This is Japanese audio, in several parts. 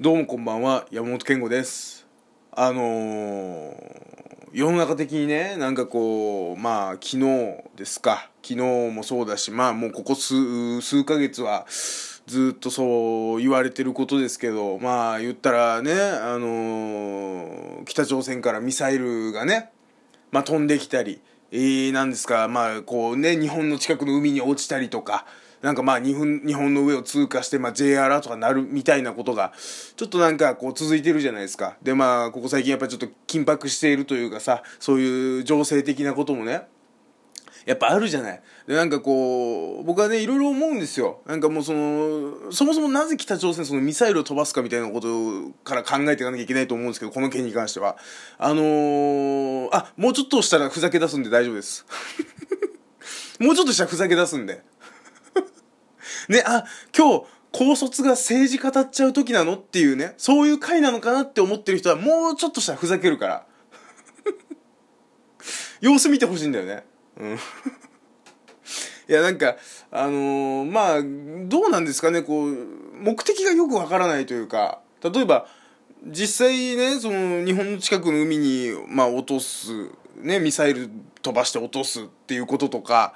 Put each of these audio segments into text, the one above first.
どうもこんばんは山本健吾です。あのー、世の中的にねなんかこうまあ昨日ですか。昨日もそうだしまあもうここ数数ヶ月はずっとそう言われてることですけどまあ言ったらねあのー、北朝鮮からミサイルがねまあ飛んできたりえー、なんですかまあこうね日本の近くの海に落ちたりとかなんかまあ日本日本の上を通過して、まあ、J アラートが鳴るみたいなことがちょっとなんかこう続いてるじゃないですか。でまあここ最近やっぱりちょっと緊迫しているというかさそういう情勢的なこともねやっぱあるじゃない。でなんかこう僕はねいろいろ思うんですよ。なんかもうそのそもそもなぜ北朝鮮そのミサイルを飛ばすかみたいなことから考えていかなきゃいけないと思うんですけどこの件に関しては。あのー、あもうちょっとしたらふざけ出すんで大丈夫です。もうちょっとしたらふざけ出すんで。ね、あ、今日、高卒が政治語っちゃう時なのっていうね、そういう回なのかなって思ってる人はもうちょっとしたらふざけるから。様子見てほしいんだよね。うん。いや、なんか、あのー、まあ、どうなんですかね、こう、目的がよくわからないというか、例えば、実際ね、その、日本の近くの海に、まあ、落とす、ね、ミサイル飛ばして落とすっていうこととか、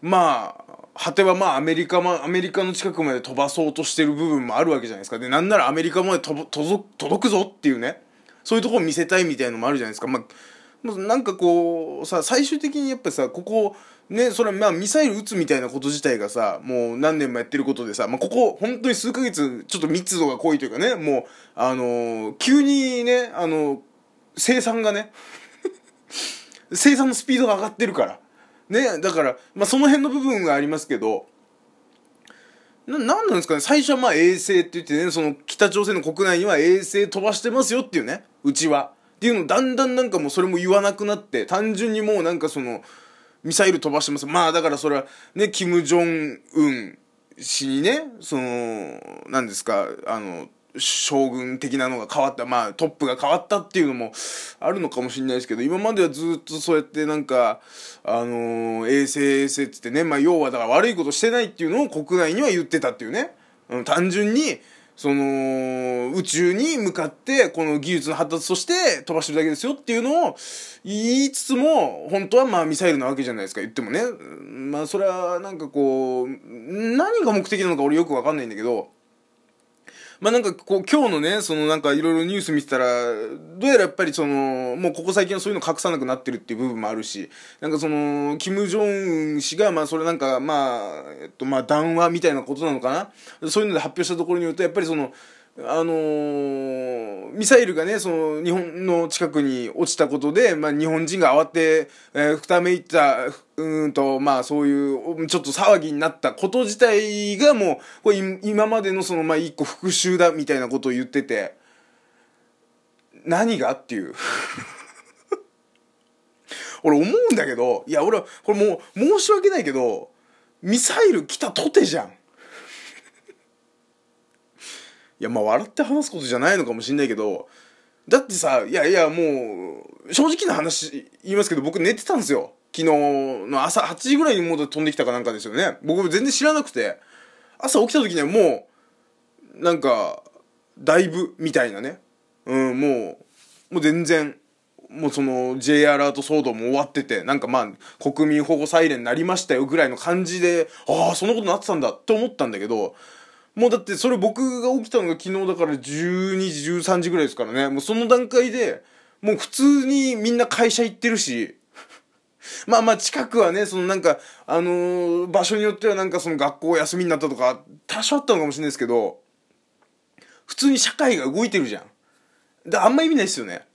まあ、果てはまあアメリカも、アメリカの近くまで飛ばそうとしてる部分もあるわけじゃないですか。で、なんならアメリカまで届届くぞっていうね、そういうとこを見せたいみたいなのもあるじゃないですか。まあ、なんかこう、さ、最終的にやっぱさ、ここ、ね、それまあミサイル撃つみたいなこと自体がさ、もう何年もやってることでさ、まあここ本当に数ヶ月ちょっと密度が濃いというかね、もう、あのー、急にね、あのー、生産がね、生産のスピードが上がってるから。ね、だから、まあ、その辺の部分がありますけど、な、なんなんですかね最初はまあ衛星って言ってね、その北朝鮮の国内には衛星飛ばしてますよっていうね、うちは。っていうのだんだんなんかもうそれも言わなくなって、単純にもうなんかその、ミサイル飛ばしてます。まあだからそれはね、キム・ジョンウン氏にね、その、何ですか、あの、将軍的なのが変わった、まあトップが変わったっていうのもあるのかもしれないですけど、今まではずっとそうやってなんか、あのー、衛星衛星って言ってね、まあ要はだから悪いことしてないっていうのを国内には言ってたっていうね。単純に、その、宇宙に向かって、この技術の発達として飛ばしてるだけですよっていうのを言いつつも、本当はまあミサイルなわけじゃないですか、言ってもね。まあそれはなんかこう、何が目的なのか俺よくわかんないんだけど、まあなんかこう今日のね、そのなんかいろいろニュース見てたら、どうやらやっぱりその、もうここ最近はそういうの隠さなくなってるっていう部分もあるし、なんかその、キム・ジョンウン氏が、まあそれなんか、まあ、えっとまあ談話みたいなことなのかな？そういうので発表したところによると、やっぱりその、あのー、ミサイルがね、その、日本の近くに落ちたことで、まあ、日本人が慌て、えー、ふためいった、うんと、まあ、そういう、ちょっと騒ぎになったこと自体がもう、これ今までのその、まあ、一個復讐だ、みたいなことを言ってて、何がっていう。俺思うんだけど、いや、俺は、これもう、申し訳ないけど、ミサイル来たとてじゃん。いやまあ笑って話すことじゃないのかもしんないけどだってさいやいやもう正直な話言いますけど僕寝てたんですよ。昨日の朝8時ぐらいにもう飛んできたかなんかですよね。僕全然知らなくて朝起きた時にはもうなんかだいぶみたいなね。うんもうもう全然もうその J アラート騒動も終わっててなんかまあ国民保護サイレンになりましたよぐらいの感じでああそんなことなってたんだって思ったんだけどもうだってそれ僕が起きたのが昨日だから12時13時ぐらいですからね。もうその段階でもう普通にみんな会社行ってるし。まあまあ近くはねそのなんかあのー、場所によってはなんかその学校休みになったとか多少あったのかもしれないですけど普通に社会が動いてるじゃん。であんま意味ないですよね。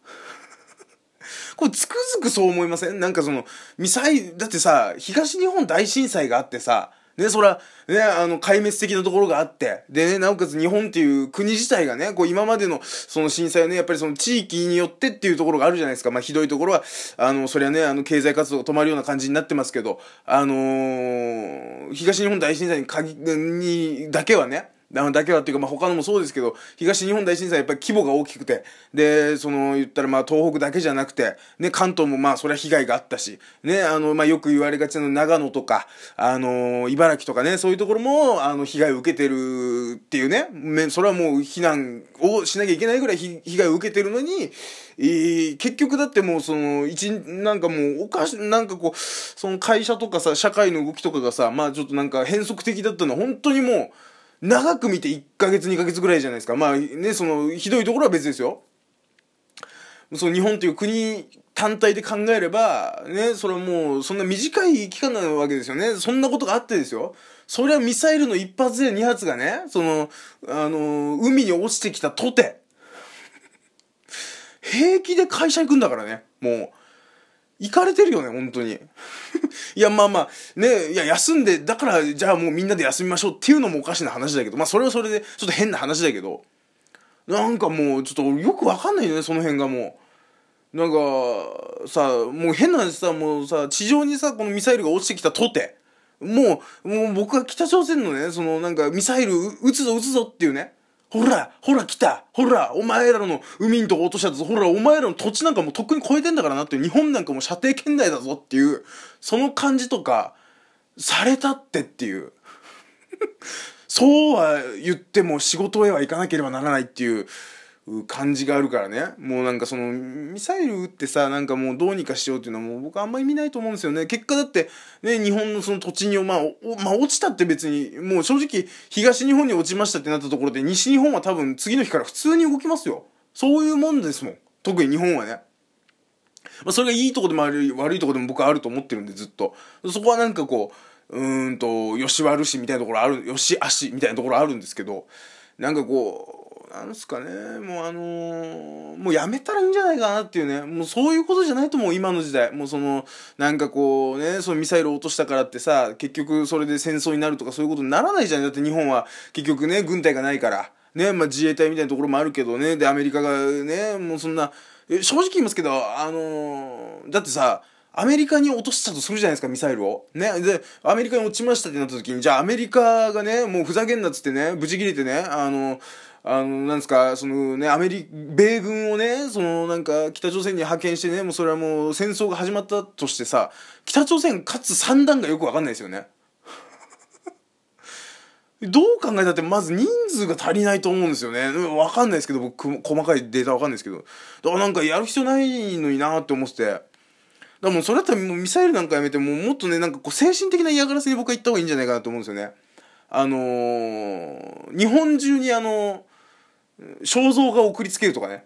これつくづくそう思いません？なんかそのミサイルだってさ東日本大震災があってさね、そら、ね、あの、壊滅的なところがあって、でね、なおかつ日本っていう国自体がね、こう今までのその震災をね、やっぱりその地域によってっていうところがあるじゃないですか。まあひどいところは、あの、そりゃね、あの、経済活動が止まるような感じになってますけど、あのー、東日本大震災に限に、だけはね、だけはっていうか、まあ、他のもそうですけど、東日本大震災やっぱり規模が大きくて、で、その、言ったらまあ、東北だけじゃなくて、ね、関東もまあ、それは被害があったし、ね、あの、まあ、よく言われがちな長野とか、あの、茨城とかね、そういうところも、あの、被害を受けてるっていうね、それはもう避難をしなきゃいけないぐらい被害を受けてるのに、えー、結局だってもうその、一、なんかもう、おかし、なんかこう、その会社とかさ、社会の動きとかがさ、まあちょっとなんか変則的だったのは、本当にもう、長く見て1ヶ月2ヶ月ぐらいじゃないですか。まあね、その、ひどいところは別ですよ。その日本という国単体で考えれば、ね、それはもう、そんな短い期間なわけですよね。そんなことがあってですよ。それはミサイルの一発で二発がね、その、あの、海に落ちてきたとて、平気で会社行くんだからね。もう、行かれてるよね、本当に。いや、まあまあ、ね、いや、休んで、だから、じゃあもうみんなで休みましょうっていうのもおかしな話だけど、まあそれはそれで、ちょっと変な話だけど、なんかもう、ちょっとよくわかんないよね、その辺がもう。なんか、さ、もう変な話さ、もうさ、地上にさ、このミサイルが落ちてきたとて、もう、もう僕は北朝鮮のね、そのなんかミサイル撃つぞ撃つぞっていうね、ほら、ほら来た。ほら、お前らの海んとこ落としたぞほら、お前らの土地なんかもうとっくに超えてんだからなっていう、日本なんかもう射程圏内だぞっていう、その感じとか、されたってっていう。そうは言っても仕事へは行かなければならないっていう、感じがあるからね。もうなんかそのミサイル撃ってさなんかもうどうにかしようっていうのはもう僕あんまり見ないと思うんですよね。結果だってね日本のその土地にまあまあ落ちたって別にもう正直東日本に落ちましたってなったところで西日本は多分次の日から普通に動きますよ。そういうもんですもん。特に日本はね。まあ、それがいいとこでもある悪いとこでも僕はあると思ってるんでずっと。そこはなんかこううーんとよし悪しみたいなところあるよし悪しみたいなところあるんですけどなんかこうなんすかね、もうあのー、もうやめたらいいんじゃないかなっていうね、もうそういうことじゃないと思う、今の時代。もうその、なんかこうね、そのミサイルを落としたからってさ、結局それで戦争になるとかそういうことにならないじゃん。だって日本は結局ね、軍隊がないから。ね、まあ自衛隊みたいなところもあるけどね、で、アメリカがね、もうそんな、正直言いますけど、あのー、だってさ、アメリカに落としたとするじゃないですか、ミサイルを。ね。で、アメリカに落ちましたってなった時に、じゃあアメリカがね、もうふざけんなっつってね、ブチ切れてね、あの、あの、なんですか、そのね、アメリ、米軍をね、そのなんか北朝鮮に派遣してね、もうそれはもう戦争が始まったとしてさ、北朝鮮かつ三段がよくわかんないですよね。どう考えたってまず人数が足りないと思うんですよね。わかんないですけど、僕、細かいデータわかんないですけど。だからなんかやる必要ないのになって思ってて。だもうそれだったらもうミサイルなんかやめて、ももっとね、なんかこう精神的な嫌がらせに僕は言った方がいいんじゃないかなと思うんですよね。あのー、日本中にあの肖像画を送りつけるとかね。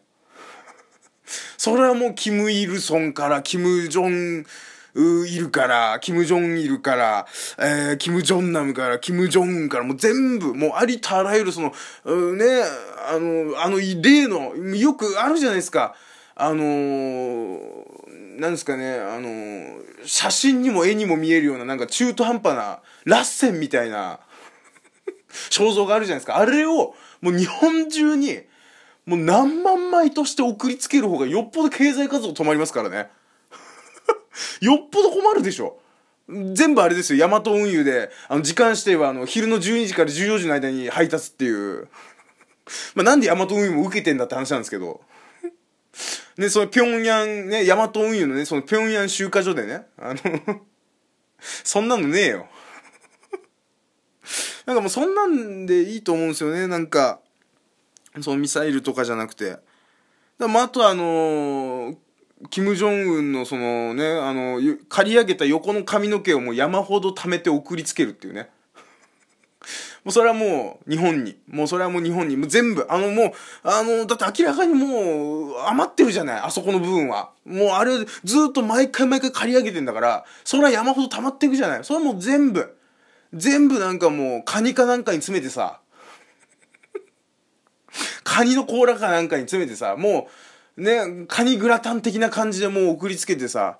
それはもうキム・イルソンから、キム・ジョン、いるから、キム・ジョンいるから、えー、キム・ジョンナムから、キム・ジョンウンから、もう全部、もうありとあらゆるその、ね、あの、あの例の、よくあるじゃないですか。あのー、なんですかね、あのー、写真にも絵にも見えるような、なんか中途半端な、ラッセンみたいな、肖像があるじゃないですか。あれを、もう日本中に、もう何万枚として送りつける方がよっぽど経済活動止まりますからね。よっぽど困るでしょ。全部あれですよ。ヤマト運輸で、あの、時間指定はあの、昼の12時から14時の間に配達っていう。まあ、なんでヤマト運輸も受けてんだって話なんですけど。ね、その、平壌ね、ヤマト運輸のね、その、平壌集荷所でね、あの そんなのねえよ。なんかもうそんなんでいいと思うんですよねなんかそのミサイルとかじゃなくてだまあ、あとあのー、キム・ジョンウンのそのねあの刈り上げた横の髪の毛をもう山ほど貯めて送りつけるっていうね もうそれはもう日本に。もうそれはもう日本に。もう全部。あのもう、あの、だって明らかにもう余ってるじゃない。あそこの部分は。もうあれずっと毎回毎回刈り上げてんだから、それは山ほど溜まっていくじゃない。それはもう全部。全部なんかもうカニかなんかに詰めてさ。カニの甲羅かなんかに詰めてさ。もうねカニグラタン的な感じでもう送りつけてさ。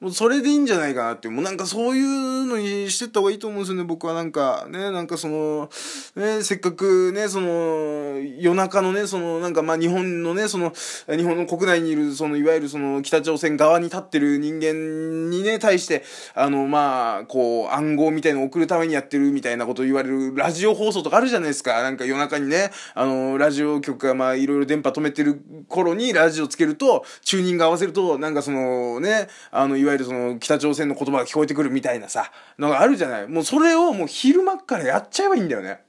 もうそれでいいんじゃないかなってもうなんかそういうのにしてった方がいいと思うんですよね、僕はなんか、ね、なんかその、ね、せっかくね、その、夜中のね、その、なんかまあ日本のね、その、日本の国内にいる、その、いわゆるその、北朝鮮側に立ってる人間にね、対して、あの、まあ、こう、暗号みたいのを送るためにやってるみたいなことを言われるラジオ放送とかあるじゃないですか。なんか夜中にね、あの、ラジオ局がまあ、いろいろ電波止めてる頃にラジオつけると、チューニング合わせると、なんかその、ね、あの、わゆるその北朝鮮の言葉が聞こえてくるみたいなさ、のがあるじゃない。もうそれをもう昼間からやっちゃえばいいんだよね。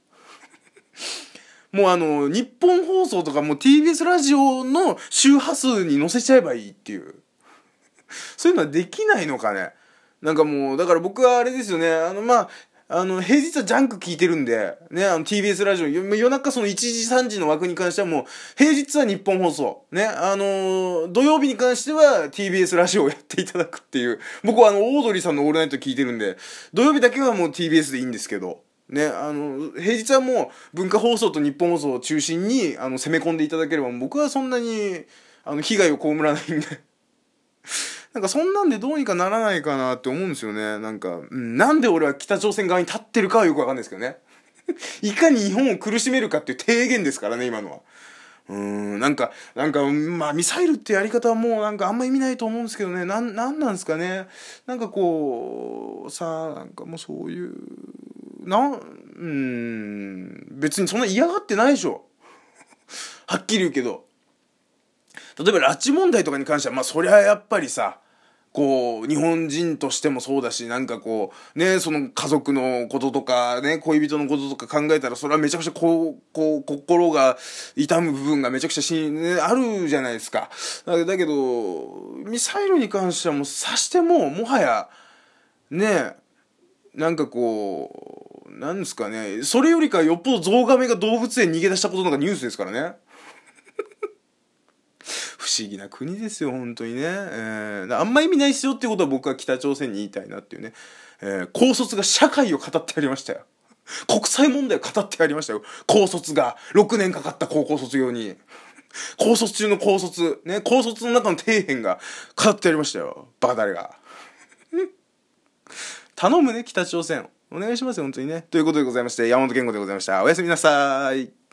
もうあの、日本放送とかもう TBS ラジオの周波数に乗せちゃえばいいっていう。そういうのはできないのかね。なんかもう、だから僕はあれですよね、あの、まあ、あの、平日はジャンク聞いてるんで、ね、あの、TBS ラジオ、夜中その1時3時の枠に関してはもう、平日は日本放送、ね、あのー、土曜日に関しては TBS ラジオをやっていただくっていう、僕はあの、オードリーさんのオールナイト聞いてるんで、土曜日だけはもう TBS でいいんですけど、ね、あの、平日はもう文化放送と日本放送を中心に、あの、攻め込んでいただければ、僕はそんなに、あの、被害を被らないんで。なんかそんなんでどうにかならないかなって思うんですよね。なんか、うん、なんで俺は北朝鮮側に立ってるかはよくわかんないですけどね。いかに日本を苦しめるかっていう提言ですからね、今のは。うーん、なんか、なんか、まあ、ミサイルってやり方はもうなんかあんま意味ないと思うんですけどね、なん、なんなんですかね。なんかこう、さあ、なんかもうそういう、なん、うん、別にそんな嫌がってないでしょ。はっきり言うけど。例えば拉致問題とかに関してはまあそりゃやっぱりさこう日本人としてもそうだしなんかこうねその家族のこととかね恋人のこととか考えたらそれはめちゃくちゃこうこう心が痛む部分がめちゃくちゃし、ね、あるじゃないですか。だけどミサイルに関してはもうさしてももはやねなんかこうなんですかね。それよりかよっぽどゾウガメが動物園逃げ出したことのがニュースですからね。不思議な国ですよ本当にね、えー、あんま意味ないっすよっていうことは僕は北朝鮮に言いたいなっていうね、えー、高卒が社会を語ってやりましたよ。国際問題を語ってやりましたよ。高卒が6年かかった高校卒業に。高卒中の高卒ね高卒の中の底辺が語ってやりましたよ。バカ誰が。頼むね北朝鮮。お願いしますよ本当にね。ということでございまして山本健吾でございました。おやすみなさい。